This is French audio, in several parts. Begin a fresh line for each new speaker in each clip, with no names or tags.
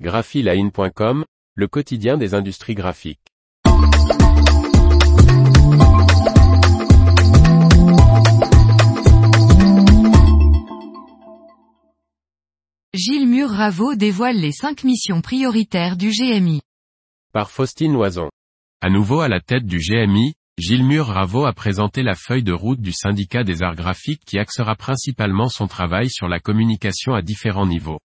graphiline.com, le quotidien des industries graphiques.
Gilles Mur-Ravo dévoile les cinq missions prioritaires du GMI.
Par Faustine Loison. À nouveau à la tête du GMI, Gilles Mur-Ravo a présenté la feuille de route du syndicat des arts graphiques qui axera principalement son travail sur la communication à différents niveaux.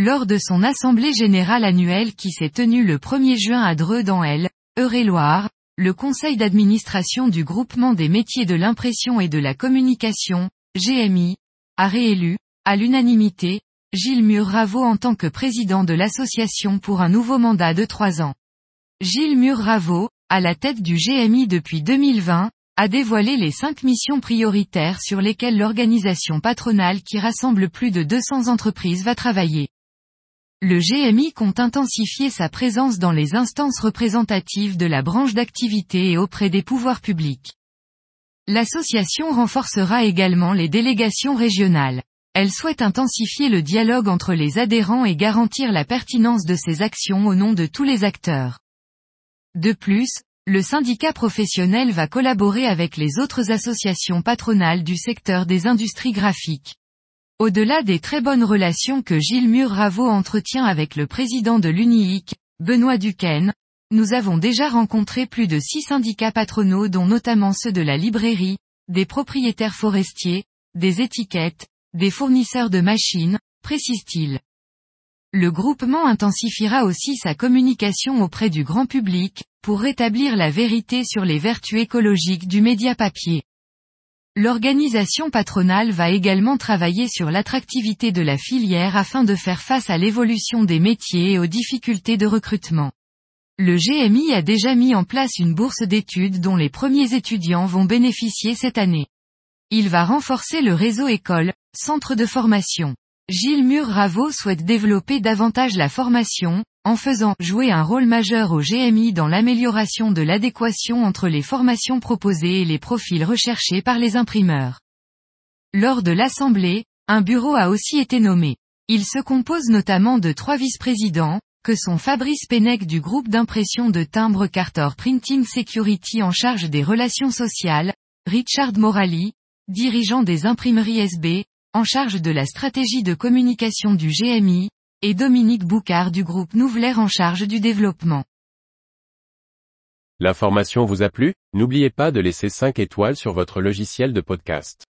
Lors de son assemblée générale annuelle qui s'est tenue le 1er juin à Dreux dans L, Eure-et-Loire, le conseil d'administration du groupement des métiers de l'impression et de la communication, GMI, a réélu, à l'unanimité, Gilles Mur-Ravo en tant que président de l'association pour un nouveau mandat de trois ans. Gilles Mur-Ravo, à la tête du GMI depuis 2020, a dévoilé les cinq missions prioritaires sur lesquelles l'organisation patronale qui rassemble plus de 200 entreprises va travailler. Le GMI compte intensifier sa présence dans les instances représentatives de la branche d'activité et auprès des pouvoirs publics. L'association renforcera également les délégations régionales. Elle souhaite intensifier le dialogue entre les adhérents et garantir la pertinence de ces actions au nom de tous les acteurs. De plus, le syndicat professionnel va collaborer avec les autres associations patronales du secteur des industries graphiques. Au-delà des très bonnes relations que Gilles Mur-Ravo entretient avec le président de l'UNIIC, Benoît Duquesne, nous avons déjà rencontré plus de six syndicats patronaux dont notamment ceux de la librairie, des propriétaires forestiers, des étiquettes, des fournisseurs de machines, précise-t-il. Le groupement intensifiera aussi sa communication auprès du grand public, pour rétablir la vérité sur les vertus écologiques du média papier. L'organisation patronale va également travailler sur l'attractivité de la filière afin de faire face à l'évolution des métiers et aux difficultés de recrutement. Le GMI a déjà mis en place une bourse d'études dont les premiers étudiants vont bénéficier cette année. Il va renforcer le réseau école, centre de formation. Gilles Mur-Ravo souhaite développer davantage la formation, en faisant jouer un rôle majeur au GMI dans l'amélioration de l'adéquation entre les formations proposées et les profils recherchés par les imprimeurs. Lors de l'Assemblée, un bureau a aussi été nommé. Il se compose notamment de trois vice-présidents, que sont Fabrice Pennec du groupe d'impression de timbres Carter Printing Security en charge des relations sociales, Richard Morali, dirigeant des imprimeries SB, en charge de la stratégie de communication du GMI, et Dominique Boucard du groupe Nouvelair en charge du développement.
L'information vous a plu? N'oubliez pas de laisser 5 étoiles sur votre logiciel de podcast.